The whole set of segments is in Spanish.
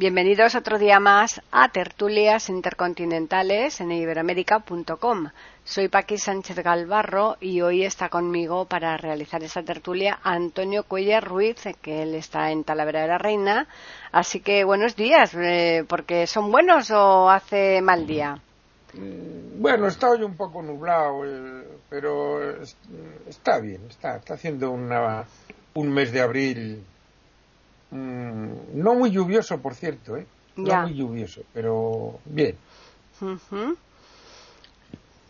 Bienvenidos otro día más a Tertulias Intercontinentales en iberoamérica.com. Soy Paqui Sánchez Galvarro y hoy está conmigo para realizar esta tertulia Antonio Cuellar Ruiz, que él está en Talavera de la Reina. Así que buenos días, eh, porque ¿son buenos o hace mal día? Mm, bueno, está hoy un poco nublado, eh, pero está bien, está, está haciendo una, un mes de abril Mm, no muy lluvioso, por cierto, ¿eh? No muy lluvioso, pero bien.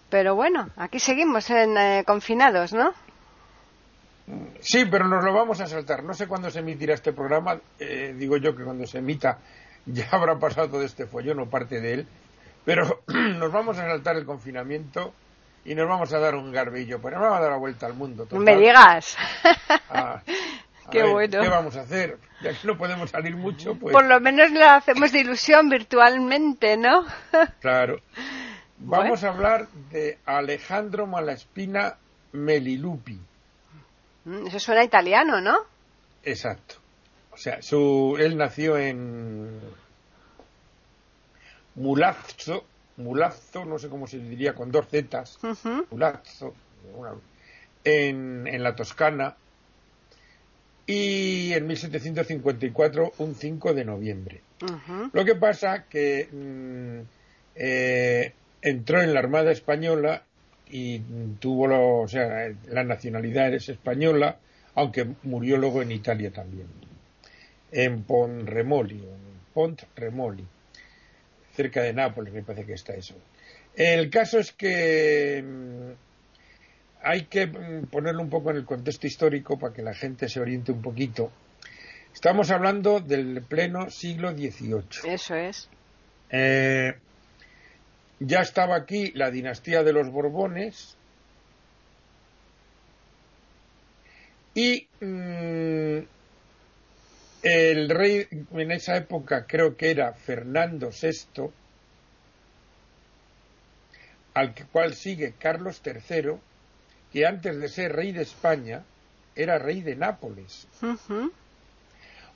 Pero bueno, aquí seguimos en, eh, confinados, ¿no? Sí, pero nos lo vamos a saltar. No sé cuándo se emitirá este programa. Eh, digo yo que cuando se emita ya habrá pasado todo este follón o parte de él. Pero nos vamos a saltar el confinamiento y nos vamos a dar un garbillo. Pero nos vamos a dar la vuelta al mundo. No Me digas. Ah, Qué bueno. ¿Qué vamos a hacer? Ya que no podemos salir mucho, pues. Por lo menos lo hacemos de ilusión virtualmente, ¿no? claro. Vamos a hablar de Alejandro Malaspina Melilupi. Mm, eso suena italiano, ¿no? Exacto. O sea, su, él nació en Mulazzo, Mulazzo, no sé cómo se diría, con dos zetas, Mulazzo, en, en la Toscana, y en 1754 un 5 de noviembre. Lo que pasa que mm, eh, entró en la Armada Española y tuvo lo, o sea, la nacionalidad es española, aunque murió luego en Italia también, en Ponremoli, en Pontremoli, cerca de Nápoles me parece que está eso. El caso es que mm, hay que mm, ponerlo un poco en el contexto histórico para que la gente se oriente un poquito. Estamos hablando del pleno siglo XVIII. Eso es. Eh, ya estaba aquí la dinastía de los Borbones y mm, el rey en esa época creo que era Fernando VI, al cual sigue Carlos III, que antes de ser rey de España era rey de Nápoles.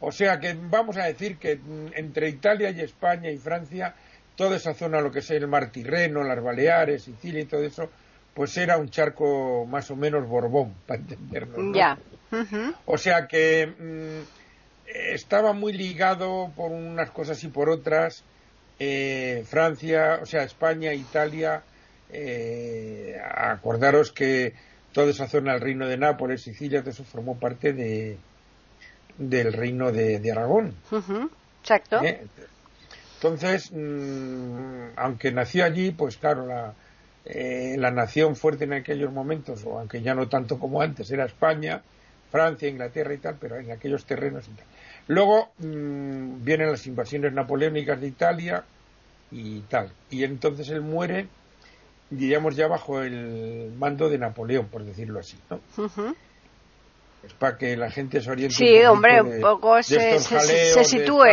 O sea que vamos a decir que entre Italia y España y Francia, toda esa zona, lo que es el Mar Tirreno, las Baleares, Sicilia y todo eso, pues era un charco más o menos Borbón, para entendernos. Ya. O sea que mm, estaba muy ligado por unas cosas y por otras. Eh, Francia, o sea, España, Italia, eh, acordaros que toda esa zona del reino de Nápoles, Sicilia, todo eso formó parte de, del reino de, Aragón. Exacto. ¿Eh? Entonces, mm, aunque nació allí, pues claro, la, eh, la nación fuerte en aquellos momentos, o aunque ya no tanto como antes, era España, Francia, Inglaterra y tal, pero en aquellos terrenos y tal. Luego mm, vienen las invasiones napoleónicas de Italia y tal. Y entonces él muere diríamos ya bajo el mando de Napoleón, por decirlo así, ¿no? Es para que la gente se oriente. Sí, hombre, un poco se, se, sitúe.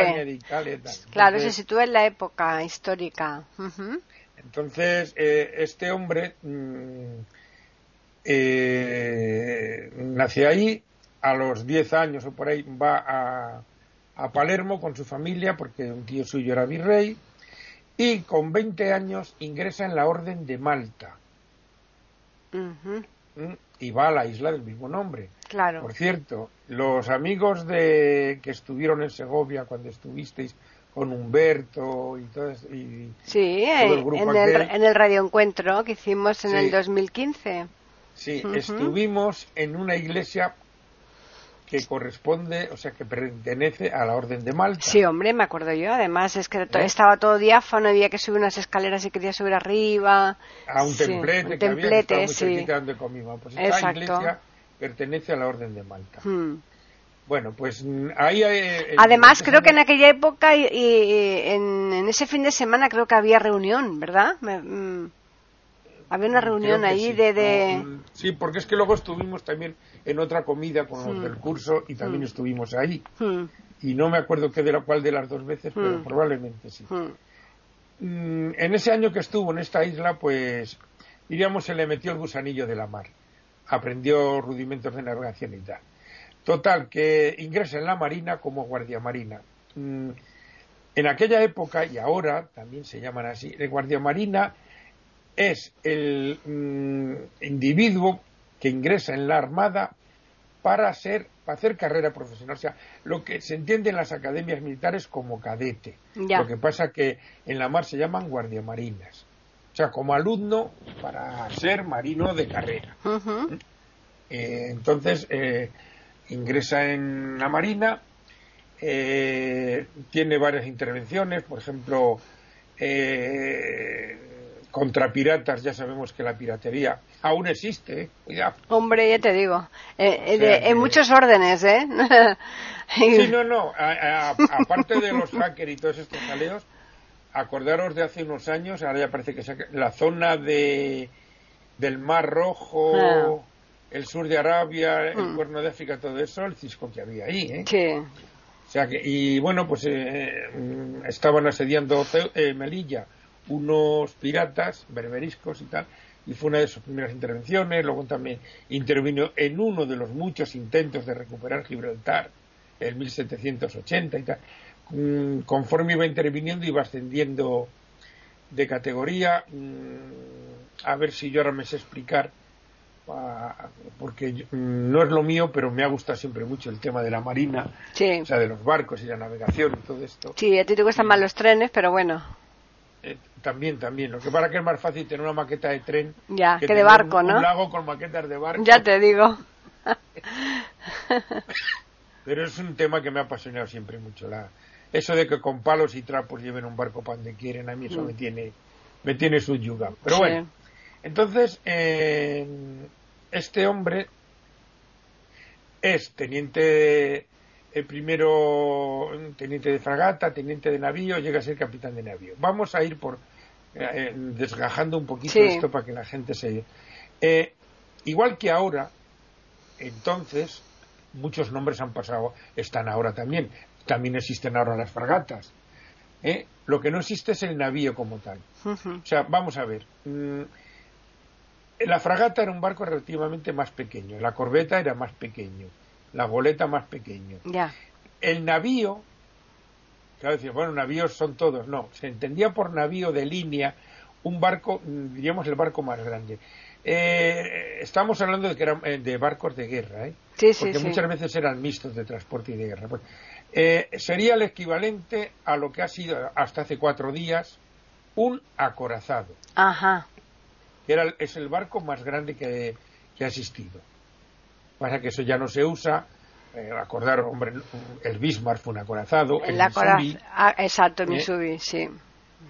claro, se sitúe en la época histórica. Entonces, eh, este hombre mm, eh, nació ahí, a los 10 años o por ahí va a, a Palermo con su familia, porque un tío suyo era virrey y con 20 años ingresa en la Orden de Malta. ¿Mm? Y va a la isla del mismo nombre. Claro. Por cierto, los amigos de que estuvieron en Segovia cuando estuvisteis con Humberto y todo, y sí, el grupo en, el, en el radioencuentro que hicimos en el 2015. Sí, estuvimos en una iglesia que corresponde, o sea, que pertenece a la Orden de Malta. Sí, hombre, me acuerdo yo. Además, es que ¿Eh? estaba todo diáfano, había que subir unas escaleras y quería subir arriba. A un templete, que había sí. donde comimos. Pues esta iglesia pertenece a la Orden de Malta. Hmm. Bueno, pues mm, ahí hay... Además, creo que en aquella época y, en, ese fin de semana creo que había reunión, ¿verdad? Mm, había una reunión ahí de, mm, sí, porque es que luego estuvimos también en otra comida con los del curso y también estuvimos ahí. Y no me acuerdo qué de la cual de las dos veces, pero probablemente sí. en ese año que estuvo en esta isla, pues, diríamos, se le metió el gusanillo de la mar. Aprendió rudimentos de navegación y tal Total, que ingresa en la Marina como guardia marina. Mm, en aquella época, y ahora también se llaman así, el guardia marina es el mm, individuo que ingresa en la Armada para, ser, para hacer carrera profesional. O sea, lo que se entiende en las academias militares como cadete. Lo que pasa que en la mar se llaman guardia marinas. O sea, como alumno para ser marino de carrera. Eh, entonces, eh, ingresa en la Marina, eh, tiene varias intervenciones, por ejemplo, contra piratas, ya sabemos que la piratería aún existe, ¿eh? cuidado. Hombre, ya te digo, en muchos órdenes, ¿eh? sí, no, no, aparte de los hackers y todos estos jaleos, acordaros de hace unos años, ahora ya parece que la zona de del Mar Rojo, ah el sur de Arabia, el mm. cuerno de África, todo eso, el cisco que había ahí, ¿eh? Sí. O sea que, y bueno, pues eh, mm, estaban asediando eh, Melilla unos piratas berberiscos y tal, y fue una de sus primeras intervenciones, luego también intervino en uno de los muchos intentos de recuperar Gibraltar en 1780 y tal. Mm, conforme iba interviniendo iba ascendiendo de categoría, a ver si yo ahora me sé explicar porque no es lo mío, pero me ha gustado siempre mucho el tema de la marina, o sea, de los barcos y la navegación y todo esto. Sí, a ti te gustan más los trenes, pero bueno. También, también. Lo que para que es más fácil tener una maqueta de tren ya, que, de barco, ¿no? Un lago con maquetas de barco. Ya te digo. pero es un tema que me ha apasionado siempre mucho. La, eso de que con palos y trapos lleven un barco para donde quieren, a mí eso mm. me tiene me tiene subyugado. Pero bueno, entonces, eh, este hombre es teniente, el primero teniente de fragata, teniente de navío, llega a ser capitán de navío. Vamos a ir por eh, desgajando un poquito esto para que la gente se. Eh, igual que ahora, entonces, muchos nombres han pasado, están ahora también. También existen ahora las fragatas. Lo que no existe es el navío como tal. O sea, vamos a ver. Mm, la fragata era un barco relativamente más pequeño, la corbeta era más pequeño, la goleta más pequeño. El navío, claro, decir, bueno, navíos son todos, no, se entendía por navío de línea un barco, diríamos el barco más grande. Eh, estamos hablando de que eran eh, de barcos de guerra, ¿eh? Sí, porque muchas veces eran mixtos de transporte y de guerra. Pues, eh, sería el equivalente a lo que ha sido hasta hace cuatro días un acorazado. Ajá era, es el barco más grande que, ha existido. Pasa que eso ya no se usa. Eh, acordar, hombre, el Bismarck fue un acorazado. El, ah, exacto, el Missouri, sí.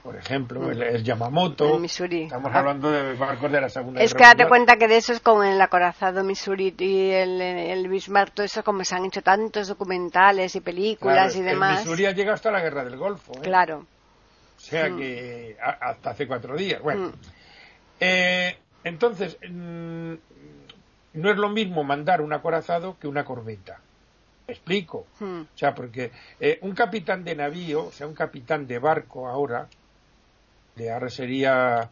Por ejemplo, el, Yamamoto. El Missouri. Estamos hablando de barcos de la Segunda Es que date cuenta que de eso es como el acorazado Missouri y el, Bismarck, todo eso como se han hecho tantos documentales y películas y demás. El Missouri ha llegado hasta la Guerra del Golfo. ¿eh? Claro. O sea mm. que hasta hace cuatro días. Bueno. Mm. Eh, entonces, mm, no es lo mismo mandar un acorazado que una corbeta. ¿Me explico? Hmm. O sea, porque eh, un capitán de navío, o sea, un capitán de barco ahora, de ahora sería,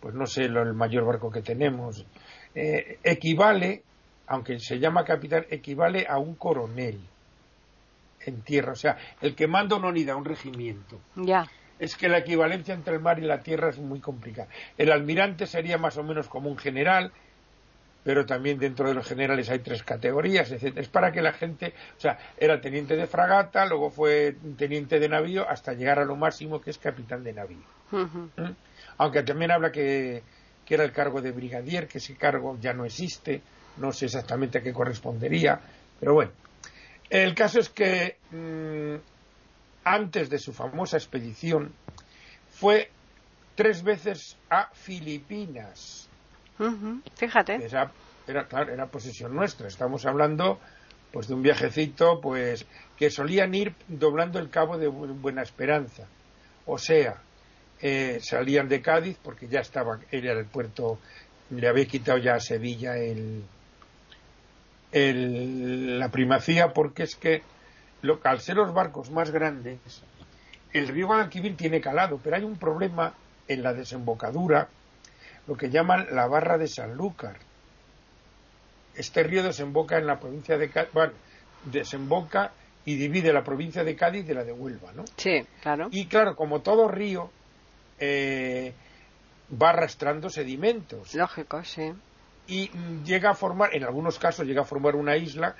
pues no sé, el mayor barco que tenemos, eh, equivale, aunque se llama capitán, equivale a un coronel en tierra. O sea, el que manda una unidad, un regimiento. Ya es que la equivalencia entre el mar y la tierra es muy complicada. El almirante sería más o menos como un general, pero también dentro de los generales hay tres categorías, etc. Es para que la gente, o sea, era teniente de fragata, luego fue teniente de navío, hasta llegar a lo máximo que es capitán de navío. ¿Mm? Aunque también habla que, era el cargo de brigadier, que ese cargo ya no existe, no sé exactamente a qué correspondería, pero bueno. El caso es que mm, antes de su famosa expedición, fue tres veces a Filipinas. Fíjate. era, claro, era posesión nuestra. Estamos hablando pues de un viajecito, pues que solían ir doblando el cabo de Buena Esperanza. O sea, eh, salían de Cádiz porque ya estaba, era el puerto, le había quitado ya a Sevilla el, la primacía porque es que lo, al ser los barcos más grandes, el río Guadalquivir tiene calado, pero hay un problema en la desembocadura, lo que llaman la barra de Sanlúcar. Este río desemboca en la provincia de Cádiz, bueno, desemboca y divide la provincia de Cádiz de la de Huelva, ¿no? Sí, claro. Y claro, como todo río, eh, va arrastrando sedimentos. Lógico, sí. Y llega a formar, en algunos casos llega a formar una isla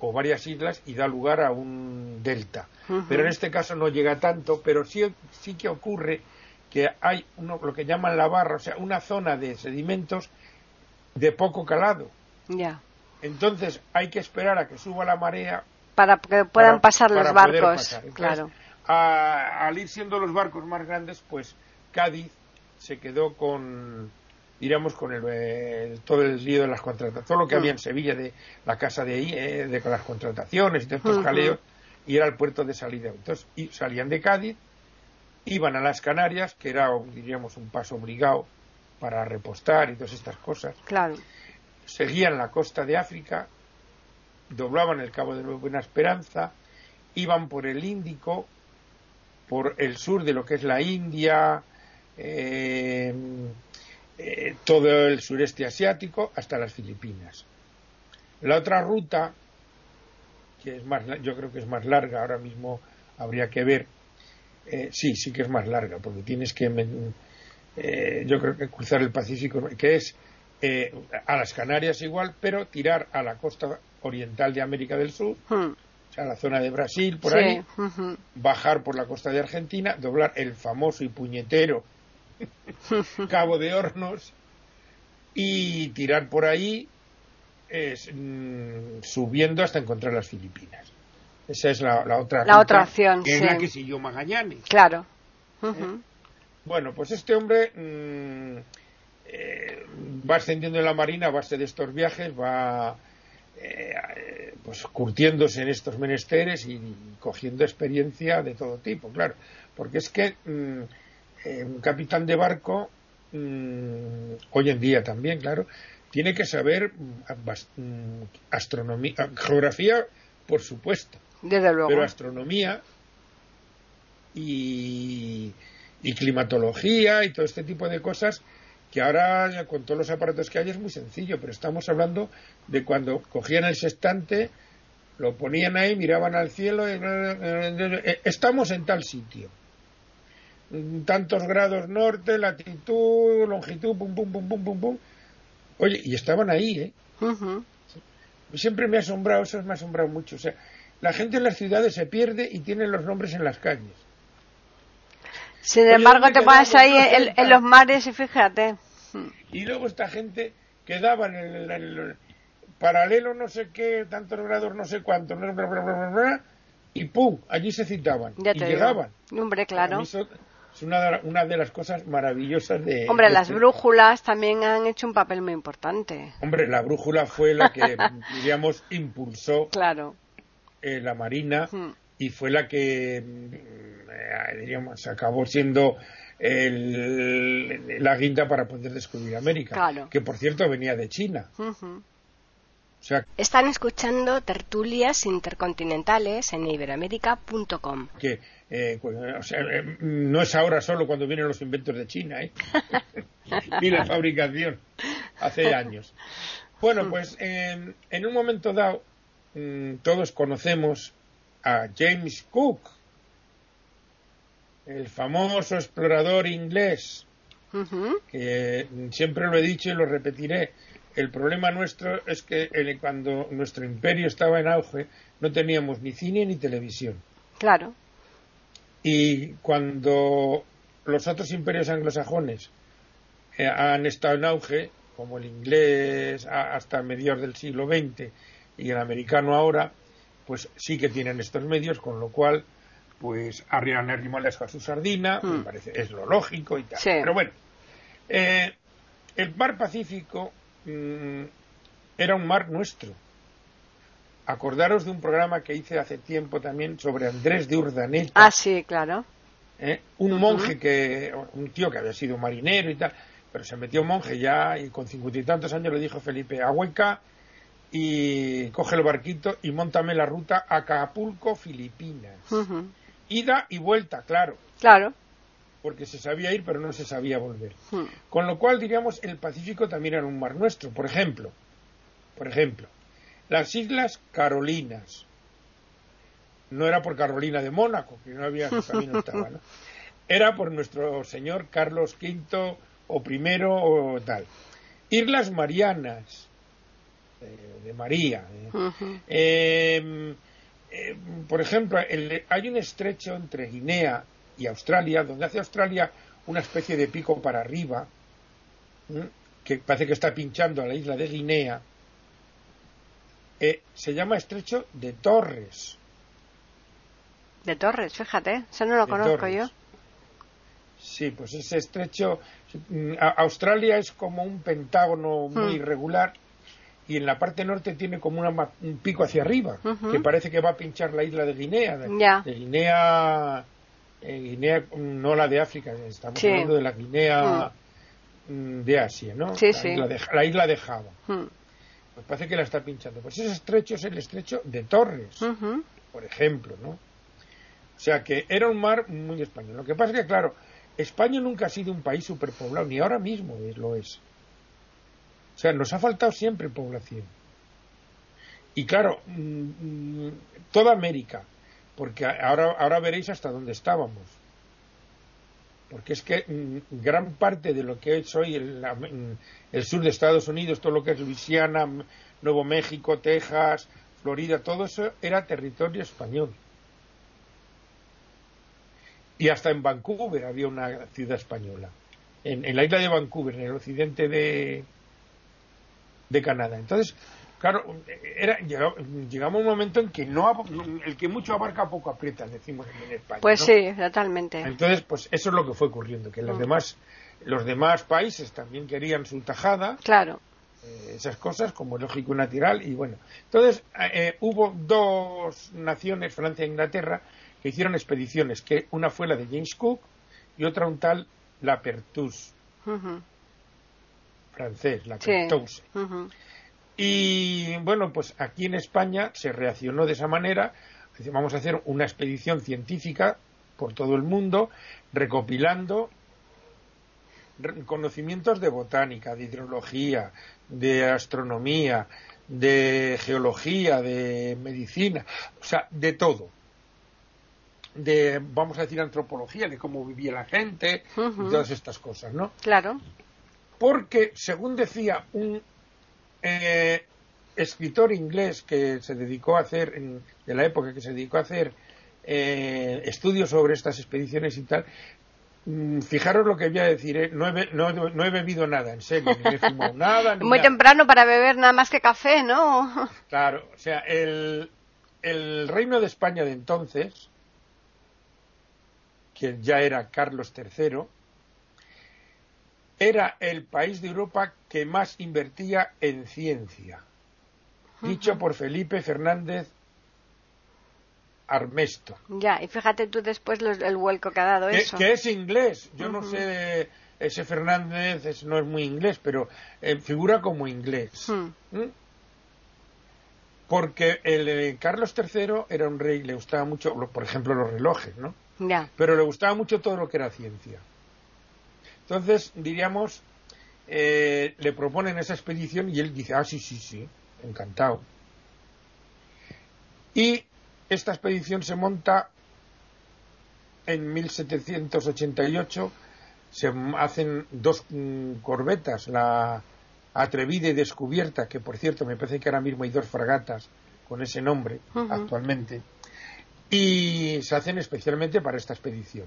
o varias islas y da lugar a un delta. Pero en este caso no llega tanto, pero sí, sí que ocurre que hay uno, lo que llaman la barra, o sea, una zona de sedimentos de poco calado. Ya. Entonces hay que esperar a que suba la marea para que puedan pasar los barcos. claro. al ir siendo los barcos más grandes, pues Cádiz se quedó con, diríamos, con el, todo el lío de las contrataciones, todo lo que había en Sevilla de la casa de, eh, de, las contrataciones y de estos jaleos, y era el puerto de salida. Entonces y salían de Cádiz, iban a las Canarias, que era, diríamos, un paso obligado para repostar y todas estas cosas. Claro. Seguían la costa de África doblaban el Cabo de Buena Esperanza, iban por el Índico, por el sur de lo que es la India, eh, eh, todo el sureste asiático, hasta las Filipinas. La otra ruta, que es más, yo creo que es más larga, ahora mismo habría que ver, eh, sí, sí que es más larga, porque tienes que, yo creo que cruzar el Pacífico, que es a las Canarias igual, pero tirar a la costa oriental de América del Sur, hmm. o sea, la zona de Brasil, por ahí, bajar por la costa de Argentina, doblar el famoso y puñetero Cabo de Hornos y tirar por ahí mm, subiendo hasta encontrar las Filipinas. Esa es la, otra, la otra opción, que es la que siguió Magallanes. Claro. ¿Eh? Bueno, pues este hombre mm, eh, va ascendiendo en la marina a base de estos viajes, va eh, pues curtiéndose en estos menesteres y, cogiendo experiencia de todo tipo, claro, porque es que mm, eh, un capitán de barco mm, hoy en día también, claro, tiene que saber astronomía, geografía, por supuesto, pero astronomía y, y climatología y todo este tipo de cosas que ahora con todos los aparatos que hay es muy sencillo, pero estamos hablando de cuando cogían el sextante, lo ponían ahí, miraban al cielo, y, eh, estamos en tal sitio. Tantos grados norte, latitud, longitud, pum, pum, pum, pum, pum, pum. Oye, y estaban ahí, ¿eh? Siempre me ha asombrado, eso me ha asombrado mucho. O sea, la gente en las ciudades se pierde y tiene los nombres en las calles. Sin embargo, te pones ahí en, los mares y fíjate. Y luego esta gente quedaba en el, paralelo no sé qué, tantos grados no sé cuántos, y ¡pum! Allí se citaban y llegaban. Hombre, claro. es una, una, de las cosas maravillosas de... Hombre, las este brújulas también han hecho un papel muy importante. Hombre, la brújula fue la que, diríamos, impulsó claro. Eh, la Marina y fue la que eh, diríamos, acabó siendo la guinda para poder descubrir América, que por cierto venía de China. Están escuchando tertulias intercontinentales en iberoamérica.com. Que eh, pues, eh, no es ahora solo cuando vienen los inventos de China, ni la fabricación, hace años. Bueno, pues en un momento dado, mm, todos conocemos a James Cook, el famoso explorador inglés, que siempre lo he dicho y lo repetiré, el problema nuestro es que cuando nuestro imperio estaba en auge no teníamos ni cine ni televisión. Claro. Y cuando los otros imperios anglosajones eh, han estado en auge, como el inglés hasta mediados del siglo XX y el americano ahora, pues sí que tienen estos medios, con lo cual pues arrian animales a su sardina, me hmm. parece, es lo lógico y tal. Pero bueno, eh, el mar Pacífico mm, era un mar nuestro. acordaros de un programa que hice hace tiempo también sobre Andrés de Urdaneta. Ah, sí, claro. ¿Eh? Un monje que, un tío que había sido marinero y tal, pero se metió monje ya y con cincuenta y tantos años le dijo Felipe, a Hueca y coge el barquito y montame la ruta a Acapulco, Filipinas. Ida y vuelta, claro. Claro. Porque se sabía ir, pero no se sabía volver. Con lo cual, diríamos, el Pacífico también era un mar nuestro. Por ejemplo, por ejemplo, las Islas Carolinas. No era por Carolina de Mónaco, que no había camino estaba, ¿no? Era por nuestro señor Carlos V o primero o tal. Islas Marianas, de, María. ¿eh? Em, em, por ejemplo, hay un estrecho entre Guinea y Australia, donde hace Australia una especie de pico para arriba, que parece que está pinchando a la isla de Guinea, eh, se llama estrecho de Torres. De Torres, fíjate, eso no lo conozco yo. Sí, pues ese estrecho. Mm, Australia es como un pentágono muy hmm. irregular y en la parte norte tiene como un pico hacia arriba, que parece que va a pinchar la isla de Guinea. De, Guinea, eh, Guinea, no la de África, estamos hablando de la Guinea mm. Mm, de Asia, ¿no? Sí, la, Isla de, la isla de Java. Pues parece que la está pinchando. Pues ese estrecho es el estrecho de Torres, por ejemplo, ¿no? O sea que era un mar muy español. Lo que pasa es que, claro, España nunca ha sido un país superpoblado, ni ahora mismo lo es. O sea, nos ha faltado siempre población. Y claro, mm, mm, toda América, porque ahora, ahora veréis hasta dónde estábamos. Porque es que mm, gran parte de lo que es hoy el, el sur de Estados Unidos, todo lo que es Luisiana, Nuevo México, Texas, Florida, todo eso era territorio español. Y hasta en Vancouver había una ciudad española. en, la isla de Vancouver, en el occidente de, de Canadá. Entonces, claro, era, llegamos a un momento en que no el que mucho abarca poco aprieta, decimos en España. Pues sí, totalmente. Entonces, pues eso es lo que fue ocurriendo, que los mm. demás los demás países también querían su tajada. Claro. Eh, esas cosas como lógico y natural y bueno. Entonces, eh, hubo dos naciones, Francia e Inglaterra, que hicieron expediciones, que una fue la de James Cook y otra un tal La Pertus francés, la Cartouche. Y bueno, pues aquí en España se reaccionó de esa manera. Vamos a hacer una expedición científica por todo el mundo, recopilando conocimientos de botánica, de hidrología, de astronomía, de geología, de medicina, o sea, de todo. De, vamos a decir, antropología, de cómo vivía la gente, y todas estas cosas, ¿no? Claro porque, según decía un eh, escritor inglés que se dedicó a hacer, en, de la época que se dedicó a hacer eh, estudios sobre estas expediciones y tal, mm, fijaros lo que voy a decir, ¿eh? no, he, bebido nada, en serio, ni he fumado nada. Muy temprano para beber nada más que café, ¿no? Claro, o sea, el, el reino de España de entonces, que ya era Carlos III, era el país de Europa que más invertía en ciencia, dicho por Felipe Fernández Armesto. Ya, y fíjate tú después el vuelco que ha dado que, eso. Que es inglés, yo no sé, ese Fernández no es muy inglés, pero eh, figura como inglés. Hmm. ¿Mm? Porque el, eh, Carlos III era un rey, le gustaba mucho, por ejemplo, los relojes, ¿no? Ya. Pero le gustaba mucho todo lo que era ciencia. Entonces, diríamos, eh, le proponen esa expedición y él dice, ah, sí, sí, sí, encantado. Y esta expedición se monta en 1788, se hacen dos mm, corbetas, la Atrevida y Descubierta, que por cierto me parece que ahora mismo hay dos fragatas con ese nombre actualmente, y se hacen especialmente para esta expedición.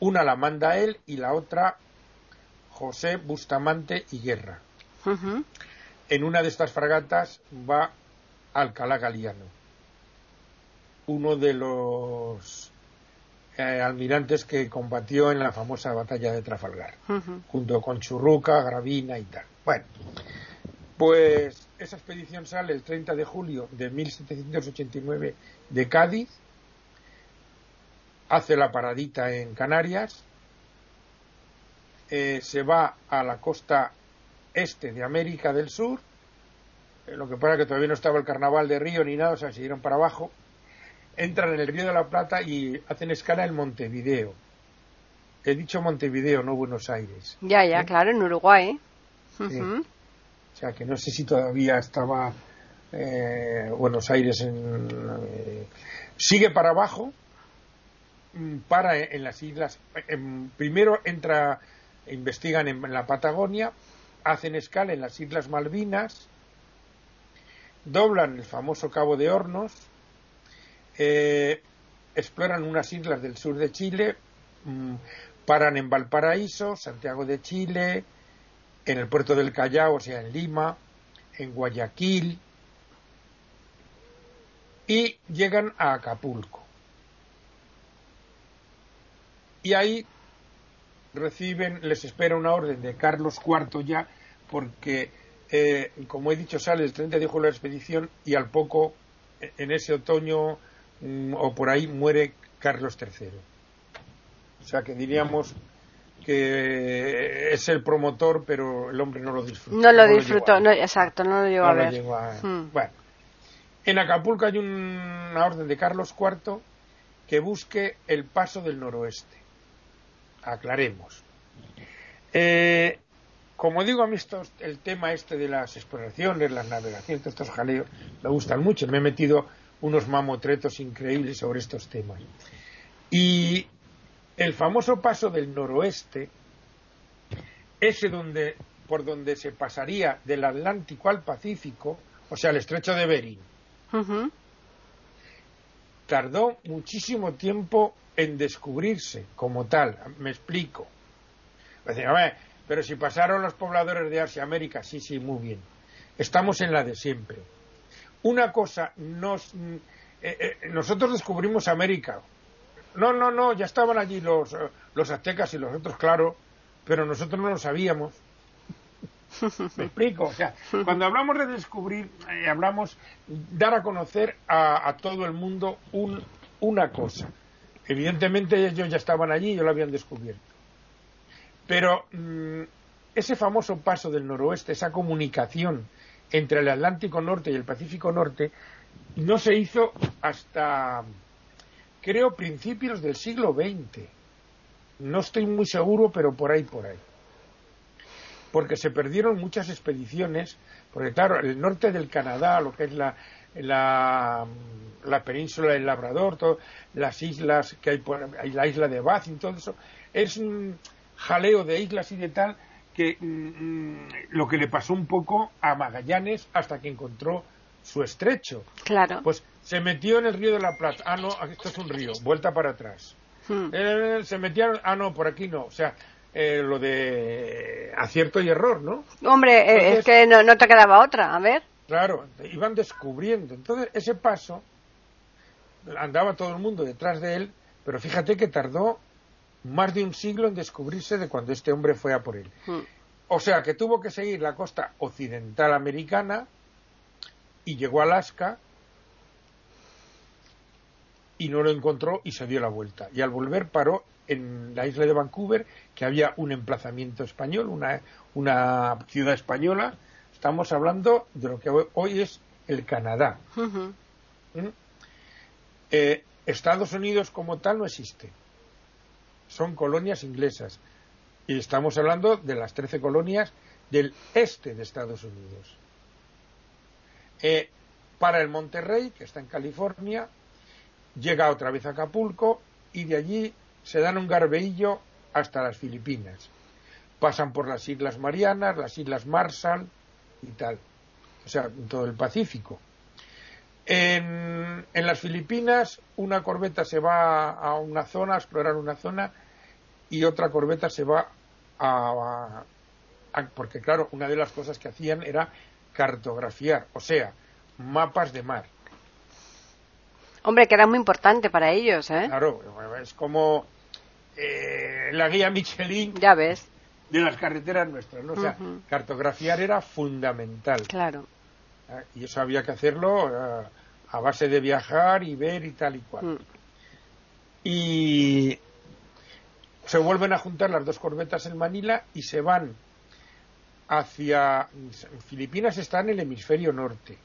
Una la manda él y la otra José Bustamante y Guerra. En una de estas fragatas va Alcalá Galiano, uno de los eh, almirantes que combatió en la famosa batalla de Trafalgar, junto con Churruca, Gravina y tal. Bueno, Pues esa expedición sale el 30 de julio de 1789 de Cádiz, hace la paradita en Canarias, eh, se va a la costa este de América del Sur, eh, lo que pasa que todavía no estaba el carnaval de Río ni nada, o sea, siguieron para abajo, entran en el Río de la Plata y hacen escala en Montevideo. He dicho Montevideo, no Buenos Aires. Ya, ya, ¿Eh? claro, en Uruguay. O sea, que no sé si todavía estaba Buenos Aires en... sigue para abajo, para en las islas. primero entra investigan en la Patagonia, hacen escala en las Islas Malvinas, doblan el famoso Cabo de Hornos, eh, exploran unas islas del sur de Chile, mm, paran en Valparaíso, Santiago de Chile, en el puerto del Callao, o sea, en Lima, en Guayaquil, y llegan a Acapulco. Y ahí reciben, les espera una orden de Carlos IV ya, porque, eh, como he dicho, sale el 30 de julio la expedición y al poco, en ese otoño mm, o por ahí, muere Carlos III. O sea que diríamos que es el promotor, pero el hombre no lo disfrutó. No lo disfrutó, no, exacto, no lo llegó a ver. Hmm. Bueno, en Acapulco hay una orden de Carlos IV que busque el paso del noroeste aclaremos. Eh, como digo, a mí el tema este de las exploraciones, las navegaciones, estos jaleos, me gustan mucho. Me he metido unos mamotretos increíbles sobre estos temas. Y el famoso paso del noroeste, ese donde, por donde se pasaría del Atlántico al Pacífico, o sea, el estrecho de Bering, tardó muchísimo tiempo en descubrirse como tal. Me explico. pero si pasaron los pobladores de Asia América, sí, sí, muy bien. Estamos en la de siempre. Una cosa, nos, eh, eh, nosotros descubrimos América. No, no, no, ya estaban allí los, los aztecas y los otros, claro, pero nosotros no lo sabíamos. Me explico. O sea, cuando hablamos de descubrir, eh, hablamos dar a conocer a, todo el mundo un, una cosa. Evidentemente ellos ya estaban allí y lo habían descubierto. Pero mm, ese famoso paso del noroeste, esa comunicación entre el Atlántico Norte y el Pacífico Norte, no se hizo hasta, creo, principios del siglo XX. No estoy muy seguro, pero por ahí, por ahí. Porque se perdieron muchas expediciones, porque claro, el norte del Canadá, lo que es la, la, la península del Labrador, todo, las islas que hay, por, la isla de Bath y todo eso, es un jaleo de islas y de tal que mm, lo que le pasó un poco a Magallanes hasta que encontró su estrecho. Claro. Pues se metió en el río de la Plata. Ah, no, esto es un río, vuelta para atrás. Hmm. Eh, se metieron, ah, no, por aquí no. O sea, eh, lo de acierto y error, ¿no? Hombre, eh, es que no, no te quedaba otra, a ver. Claro, iban descubriendo. Entonces, ese paso andaba todo el mundo detrás de él, pero fíjate que tardó más de un siglo en descubrirse de cuando este hombre fue a por él. Hmm. O sea que tuvo que seguir la costa occidental americana y llegó a Alaska y no lo encontró y se dio la vuelta. Y al volver paró en la isla de Vancouver, que había un emplazamiento español, una, una ciudad española. Estamos hablando de lo que hoy es el Canadá. ¿Mm? Eh, Estados Unidos como tal no existe. Son colonias inglesas. Y estamos hablando de las 13 colonias del este de Estados Unidos. Eh, para el Monterrey, que está en California, llega otra vez a Acapulco y de allí se dan un garbeillo hasta las Filipinas. Pasan por las Islas Marianas, las Islas Marshall y tal. O sea, todo el Pacífico. En, las Filipinas, una corbeta se va a una zona, a explorar una zona, y otra corbeta se va a, porque claro, una de las cosas que hacían era cartografiar, o sea, mapas de mar. Hombre, que era muy importante para ellos, ¿eh? Claro, es como eh, la guía Michelin. Ya ves. de las carreteras nuestras, ¿no? O sea, cartografiar era fundamental. Claro. Y eso había que hacerlo ah, a base de viajar y ver y tal y cual. Mm. Y se vuelven a juntar las dos corbetas en Manila y se van hacia Filipinas está en el hemisferio norte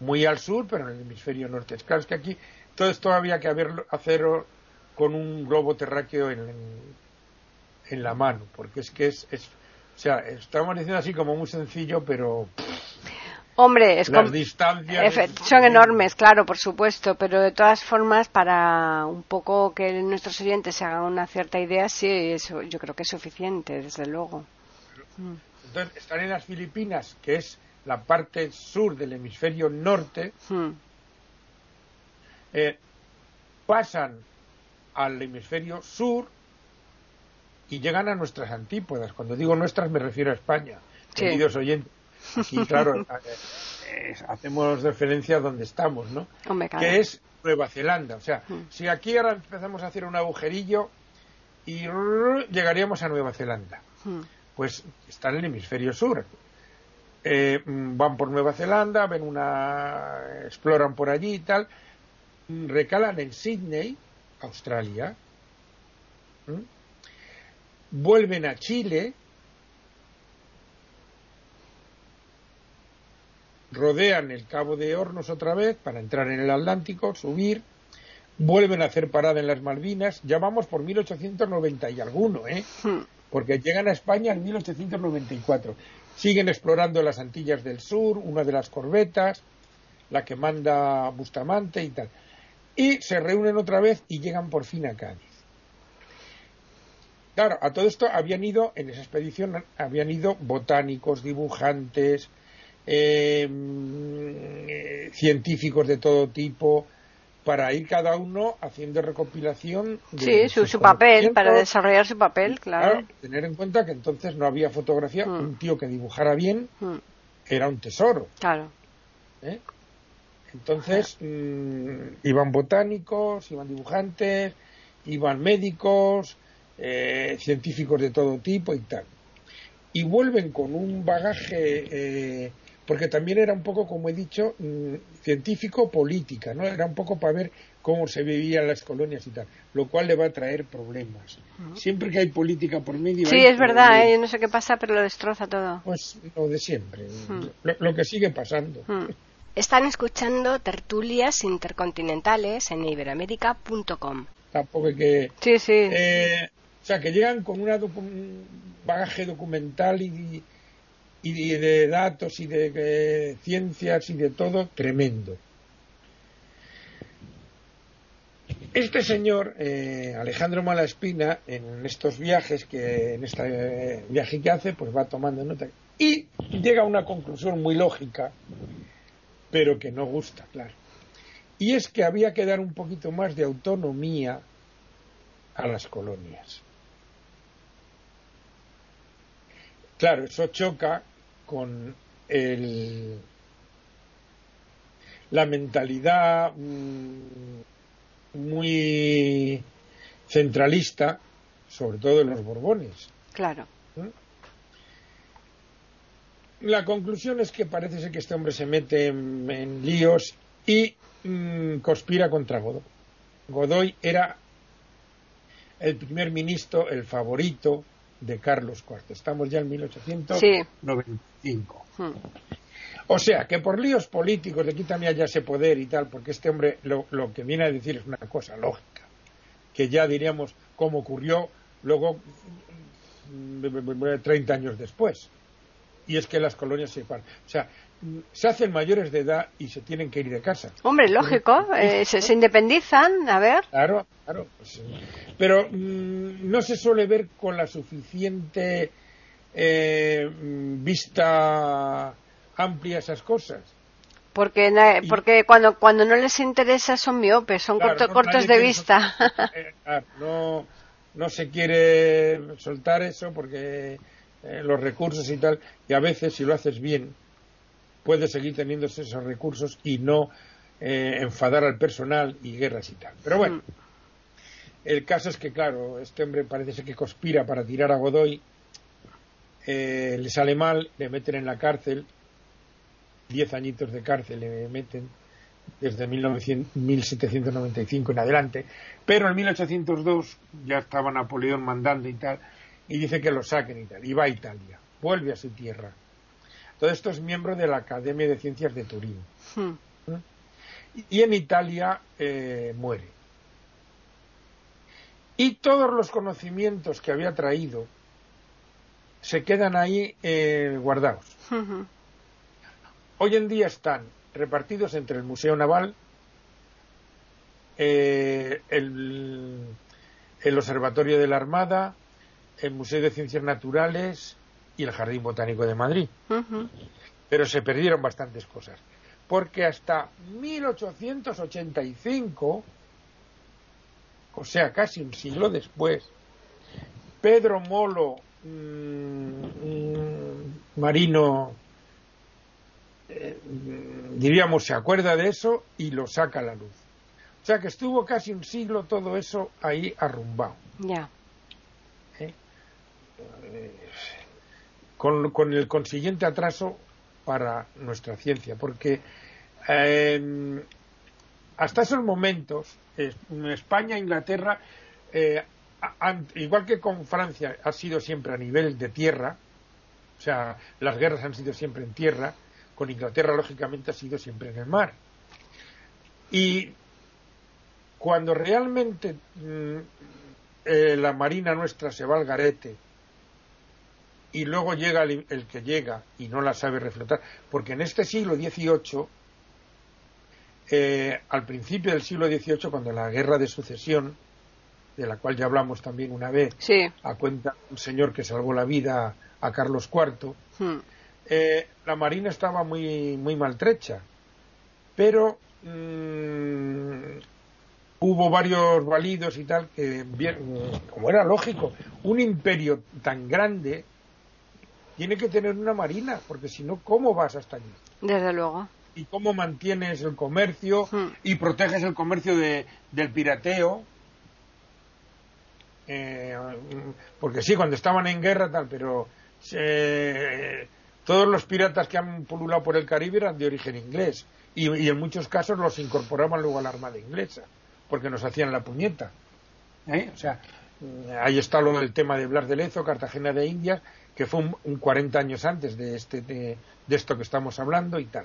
muy al sur pero en el hemisferio norte claro es que aquí todo esto había que hacerlo con un globo terráqueo en, en, la mano porque es que es, es o sea estamos diciendo así como muy sencillo pero Hombre, es las distancias son enormes, claro, por supuesto, pero de todas formas, para un poco que nuestros oyentes se hagan una cierta idea, sí, eso yo creo que es suficiente, desde luego. Entonces, están en las Filipinas, que es la parte sur del hemisferio norte, hmm. eh, pasan al hemisferio sur y llegan a nuestras antípodas. Cuando digo nuestras me refiero a España, queridos oyentes. Aquí, claro, eh, hacemos referencia a donde estamos, ¿no? Que es Nueva Zelanda. O sea, hmm. si aquí ahora empezamos a hacer un agujerillo y llegaríamos a Nueva Zelanda. Hmm pues están en el hemisferio sur. Eh, van por Nueva Zelanda, ven una, exploran por allí y tal, recalan en Sydney, Australia, vuelven a Chile, rodean el Cabo de Hornos otra vez para entrar en el Atlántico, subir, vuelven a hacer parada en las Malvinas, ya vamos por 1890 y alguno, ¿eh? Hmm porque llegan a España en 1894. Siguen explorando las Antillas del Sur, una de las corbetas, la que manda Bustamante y tal. Y se reúnen otra vez y llegan por fin a Cádiz. Claro, a todo esto habían ido, en esa expedición, habían ido botánicos, dibujantes, eh, mm, científicos de todo tipo, para ir cada uno haciendo recopilación de sí su, papel para desarrollar su papel claro. tener en cuenta que entonces no había fotografía mm. un tío que dibujara bien mm. era un tesoro claro ¿Eh? entonces mm, iban botánicos iban dibujantes iban médicos eh, científicos de todo tipo y tal y vuelven con un bagaje eh, porque también era un poco, como he dicho, mm, científico-política, ¿no? Era un poco para ver cómo se vivían las colonias y tal, lo cual le va a traer problemas. Siempre que hay política por medio. Sí, es verdad, ¿eh? no sé qué pasa, pero lo destroza todo. Pues lo de siempre, lo, que sigue pasando. Están escuchando tertulias intercontinentales en iberoamérica.com. Tampoco hay que. Sí, sí. Eh, o sea, que llegan con un bagaje documental y y de datos y de, ciencias y de todo tremendo. Este señor, eh, Alejandro Malaspina, en estos viajes, que en este viaje que hace, pues va tomando nota y llega a una conclusión muy lógica, pero que no gusta, claro. Y es que había que dar un poquito más de autonomía a las colonias. Claro, eso choca con el, la mentalidad mm, muy centralista, sobre todo de los Borbones. Claro. ¿Mm? La conclusión es que parece ser que este hombre se mete en, líos y mm, conspira contra Godoy. Godoy era el primer ministro, el favorito de Carlos IV. Estamos ya en 1895. Hmm. O sea, que por líos políticos le quitan ya ese poder y tal, porque este hombre lo, que viene a decir es una cosa lógica, que ya diríamos cómo ocurrió luego 30 años después. Y es que las colonias se. O sea, se hacen mayores de edad y se tienen que ir de casa. Hombre, lógico, eh, se, independizan, a ver. Claro, claro. Pues, pero mm, no se suele ver con la suficiente eh, vista amplia esas cosas. Porque, porque cuando, cuando no les interesa son miopes, son cortos de vista. Eh, no, no se quiere soltar eso porque los recursos y tal, y a veces si lo haces bien, puede seguir teniendo esos recursos y no eh, enfadar al personal y guerras y tal. Pero bueno, mm. El caso es que, claro, este hombre parece ser que conspira para tirar a Godoy eh, le sale mal, le meten en la cárcel, diez añitos de cárcel le meten desde 1795 en adelante, pero en 1802 ya estaba Napoleón mandando y tal, y dice que lo saquen y tal, y va a Italia, vuelve a su tierra. Todo esto es miembro de la Academia de Ciencias de Turín. Hmm. ¿Mm? Y en Italia eh, muere. Y todos los conocimientos que había traído se quedan ahí eh, guardados. Hoy en día están repartidos entre el Museo Naval, eh, el, Observatorio de la Armada, el Museo de Ciencias Naturales y el Jardín Botánico de Madrid. Pero se perdieron bastantes cosas. Porque hasta 1885 o sea, casi un siglo después, Pedro Molo, mm, mm, marino, eh, diríamos, se acuerda de eso y lo saca a la luz. O sea que estuvo casi un siglo todo eso ahí arrumbado. Ya. ¿Eh? Eh, con, el consiguiente atraso para nuestra ciencia, porque hasta esos momentos España, Inglaterra, eh, igual que con Francia, ha sido siempre a nivel de tierra, o sea, las guerras han sido siempre en tierra, con Inglaterra, lógicamente, ha sido siempre en el mar. Y cuando realmente mm, eh, la marina nuestra se va al garete y luego llega el, el, que llega y no la sabe reflotar, porque en este siglo XVIII eh, al principio del siglo XVIII, cuando la guerra de sucesión, de la cual ya hablamos también una vez, a cuenta un señor que salvó la vida a Carlos IV, hmm. eh, la Marina estaba muy, muy maltrecha, pero mm, hubo varios validos y tal que, como era lógico, un imperio tan grande tiene que tener una marina, porque si no, ¿cómo vas hasta allí? Desde luego y cómo mantienes el comercio y proteges el comercio de, del pirateo. Eh, porque sí, cuando estaban en guerra tal, pero todos los piratas que han pululado por el Caribe eran de origen inglés y, en muchos casos los incorporaban luego a la Armada inglesa porque nos hacían la puñeta. ¿eh? O sea, ahí está lo del tema de Blas de Lezo, Cartagena de Indias, que fue un, 40 años antes de, este, de esto que estamos hablando y tal.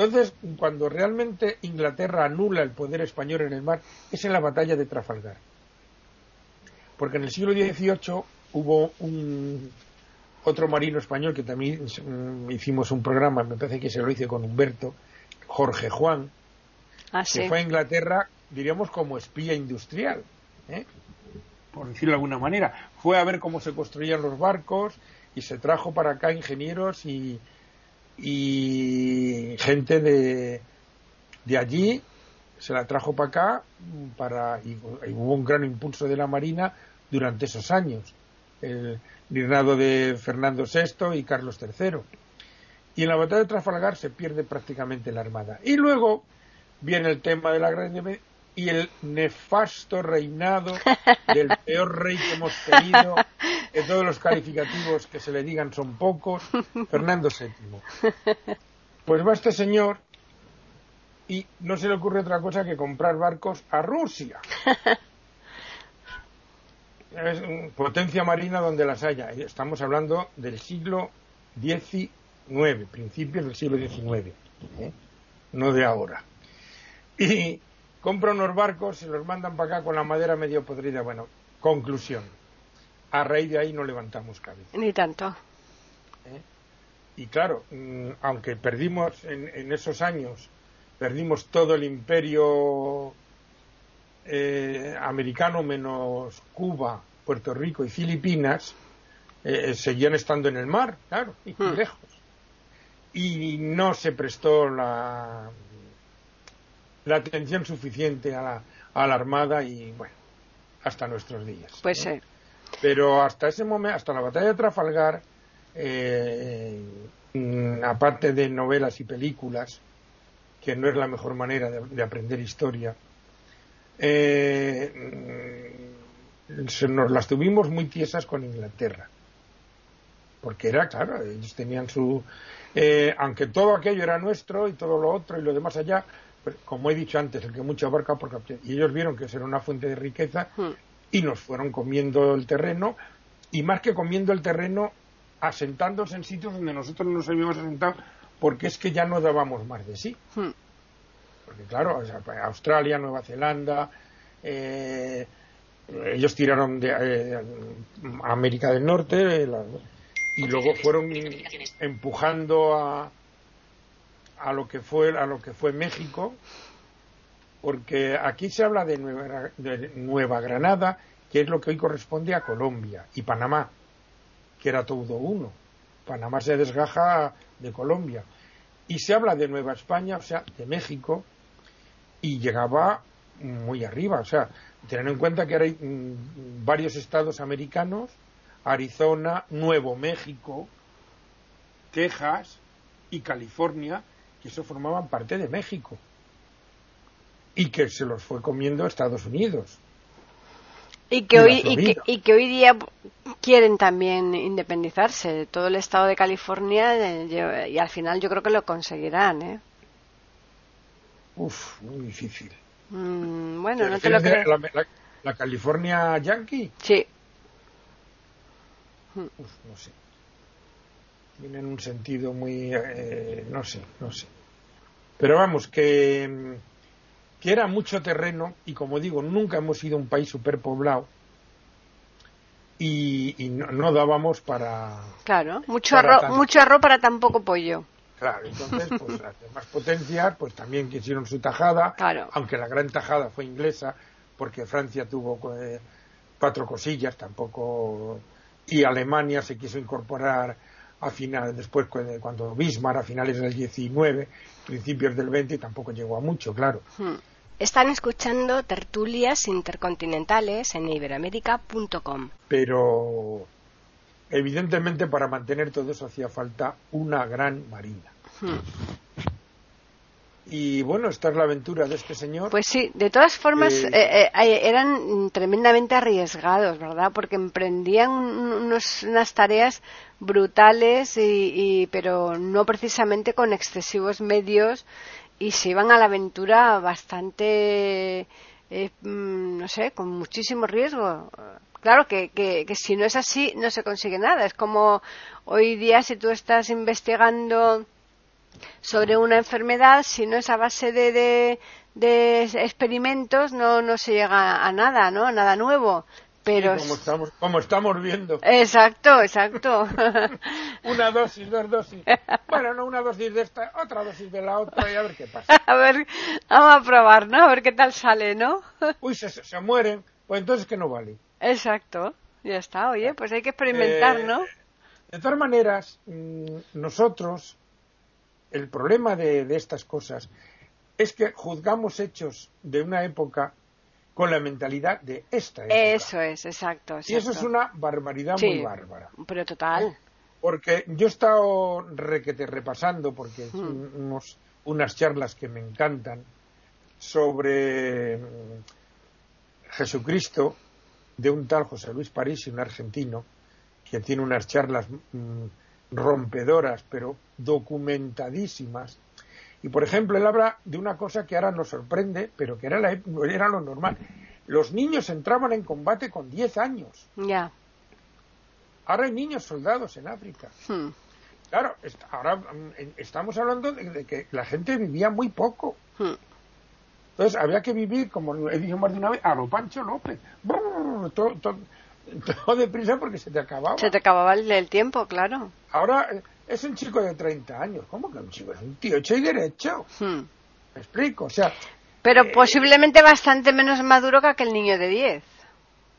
Entonces, cuando realmente Inglaterra anula el poder español en el mar, es en la batalla de Trafalgar. Porque en el siglo XVIII hubo un otro marino español que también mm, hicimos un programa, me parece que se lo hice con Humberto, Jorge Juan, ah, que fue a Inglaterra, diríamos, como espía industrial, ¿eh? por decirlo de alguna manera. Fue a ver cómo se construían los barcos y se trajo para acá ingenieros y, y gente de, de allí se la trajo para acá para, y, hubo un gran impulso de la Marina durante esos años, el liderazgo de Fernando VI y Carlos III. Y en la batalla de Trafalgar se pierde prácticamente la Armada. Y luego viene el tema de la Gran y el nefasto reinado del peor rey que hemos tenido, que todos los calificativos que se le digan son pocos, Fernando VII. Pues va este señor y no se le ocurre otra cosa que comprar barcos a Rusia. Es potencia marina donde las haya. Estamos hablando del siglo XIX, principios del siglo XIX, ¿eh? no de ahora. Y compra unos barcos, se los mandan para acá con la madera medio podrida. Bueno, conclusión. A raíz de ahí no levantamos cabeza. Ni tanto. ¿Eh? Y claro, mm, aunque perdimos en, esos años, perdimos todo el imperio eh, americano menos Cuba, Puerto Rico y Filipinas, eh, seguían estando en el mar, claro, y hmm. lejos. Y no se prestó la, la atención suficiente a la, a la Armada y, bueno, hasta nuestros días. Pues sí. Pero hasta ese momento, hasta la batalla de Trafalgar, eh, mm, aparte de novelas y películas, que no es la mejor manera de, aprender historia, eh, mm, nos las tuvimos muy tiesas con Inglaterra. porque era, claro, ellos tenían su... Eh, aunque todo aquello era nuestro y todo lo otro y lo demás allá, como he dicho antes, el que mucho abarca porque y ellos vieron que eso era una fuente de riqueza hmm. Y nos fueron comiendo el terreno y más que comiendo el terreno, asentándose en sitios donde nosotros no nos habíamos asentado porque es que ya no dábamos más de sí. Hmm. Porque claro, Australia, Nueva Zelanda, eh, ellos tiraron de eh, América del Norte y luego fueron empujando a, a lo que fue a lo que fue México porque aquí se habla de Nueva, de Nueva Granada que es lo que hoy corresponde a Colombia y Panamá que era todo uno. Panamá se desgaja de Colombia. Y se habla de Nueva España o sea de México y llegaba muy arriba. O sea tener en cuenta que hay mm, varios estados americanos Arizona Nuevo México Texas y California que eso formaban parte de México y que se los fue comiendo Estados Unidos. Y que, hoy, y que, hoy día quieren también independizarse de todo el estado de California y al final yo creo que lo conseguirán. ¿eh? Uf, muy difícil. Mm, bueno, no te lo creo. La, California Yankee? Sí. Uf, no sé tienen un sentido muy, eh, no sé, no sé. Pero vamos, que, que era mucho terreno y como digo, nunca hemos sido un país superpoblado y, y no, dábamos para... Claro, mucho, arroz, mucho arroz para tan poco pollo. Claro, entonces, pues las demás potencias, pues también quisieron su tajada, claro. aunque la gran tajada fue inglesa, porque Francia tuvo eh, cuatro cosillas, tampoco, y Alemania se quiso incorporar a final, después cuando Bismarck a finales del 19, principios del 20, tampoco llegó a mucho, claro. Hmm. Están escuchando tertulias intercontinentales en iberamérica.com. Pero evidentemente para mantener todo eso hacía falta una gran marina. Hmm. Y bueno, esta es la aventura de este señor. Pues sí, de todas formas eh, eh, eh, eran tremendamente arriesgados, ¿verdad? Porque emprendían unas tareas brutales, y, pero no precisamente con excesivos medios y se iban a la aventura bastante, mm, no sé, con muchísimo riesgo. Claro que, que, si no es así no se consigue nada. Es como hoy día si tú estás investigando sobre una enfermedad, si no es a base de, de, experimentos, no, no se llega a nada, ¿no? Nada nuevo. Pero como, estamos, como estamos viendo. Exacto, exacto. una dosis, dos dosis. Bueno, no una dosis de esta, otra dosis de la otra y a ver qué pasa. A ver, vamos a probar, ¿no? A ver qué tal sale, ¿no? Uy, se, se mueren. Pues entonces que no vale. Exacto. Ya está, oye, pues hay que experimentar, ¿no? Eh, de todas maneras, mm, nosotros el problema de, estas cosas es que juzgamos hechos de una época con la mentalidad de esta época. Eso es, exacto. Y eso es una barbaridad muy bárbara. Pero total. Porque yo he estado requete repasando, porque son hmm. unos, unas charlas que me encantan, sobre mm, Jesucristo de un tal José Luis París, un argentino, que tiene unas charlas mm, rompedoras, pero documentadísimas. Y, por ejemplo, él habla de una cosa que ahora nos sorprende, pero que era, la, era lo normal. Los niños entraban en combate con 10 años. Ya. Ahora hay niños soldados en África. Hmm. Claro, ahora mm, estamos hablando de, que la gente vivía muy poco. Hmm. Entonces había que vivir, como he dicho más de una vez, a lo Pancho López. todo, todo deprisa porque se te acababa. Se te acababa el, tiempo, claro. Ahora es un chico de 30 años. ¿Cómo que un chico? Es un tío hecho y derecho. Hmm. ¿Me explico? O sea. Pero eh, posiblemente bastante menos maduro que aquel niño de 10.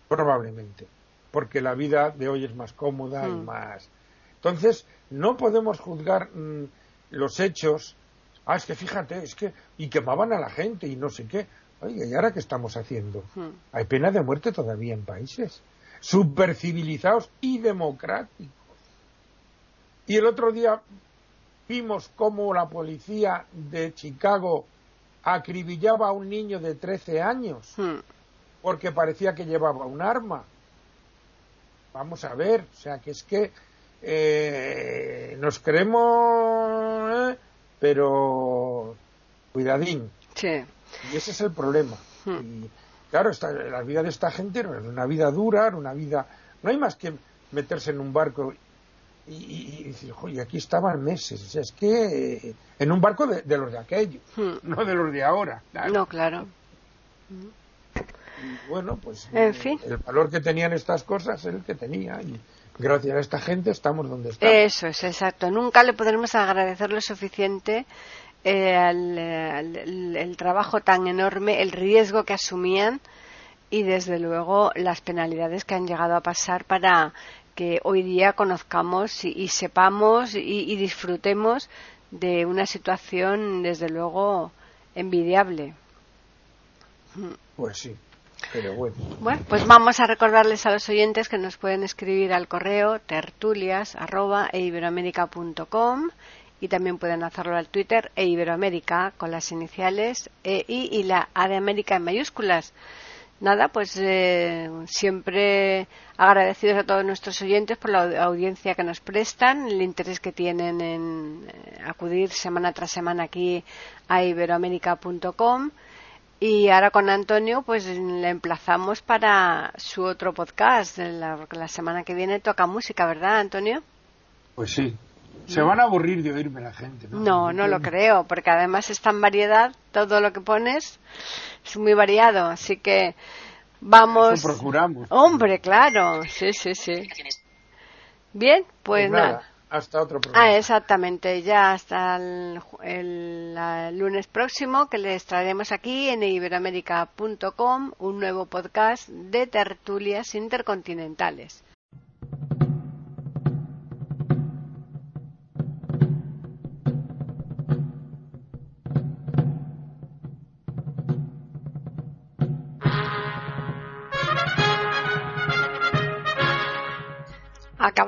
Probablemente. Porque la vida de hoy es más cómoda y hmm. más. Entonces, no podemos juzgar mm, los hechos. Ah, es que fíjate, es que. Y quemaban a la gente y no sé qué. Oye, ¿y ahora qué estamos haciendo? Hmm. Hay pena de muerte todavía en países supercivilizados y democráticos. Y el otro día vimos cómo la policía de Chicago acribillaba a un niño de 13 años hmm. porque parecía que llevaba un arma. Vamos a ver, o sea, que es que eh, nos creemos, eh, pero cuidadín. Sí. Y ese es el problema. Hmm. Y, claro, la vida de esta gente no es una vida dura, una vida... No hay más que meterse en un barco y, decir, oye, aquí estaban meses. O sea, es que eh, en un barco de, los de aquello, hmm. no de los de ahora. No, claro. Y bueno, pues en fin. el valor que tenían estas cosas es el que tenía. Y gracias a esta gente estamos donde estamos. Eso es, exacto. Nunca le podremos agradecer lo suficiente eh, el, trabajo tan enorme, el riesgo que asumían y desde luego las penalidades que han llegado a pasar para que hoy día conozcamos y, sepamos y, disfrutemos de una situación desde luego envidiable. Pues sí. Pero bueno. bueno. pues vamos a recordarles a los oyentes que nos pueden escribir al correo tertulias@iberoamerica.com y también pueden hacerlo al Twitter e Iberoamérica con las iniciales EI y la A de América en mayúsculas. Nada, pues eh, siempre agradecidos a todos nuestros oyentes por la audiencia que nos prestan, el interés que tienen en eh, acudir semana tras semana aquí a iberoamérica.com. Y ahora con Antonio, pues le emplazamos para su otro podcast. La, la semana que viene toca música, ¿verdad, Antonio? Pues sí, se van a aburrir de oírme la gente. No, no, no lo creo, porque además está en variedad, todo lo que pones es muy variado, así que vamos. Eso procuramos. Hombre, claro, sí, sí, sí. Bien, pues, pues nada, Hasta otro programa. Ah, exactamente, ya hasta el, lunes próximo que les traeremos aquí en iberoamérica.com un nuevo podcast de tertulias intercontinentales.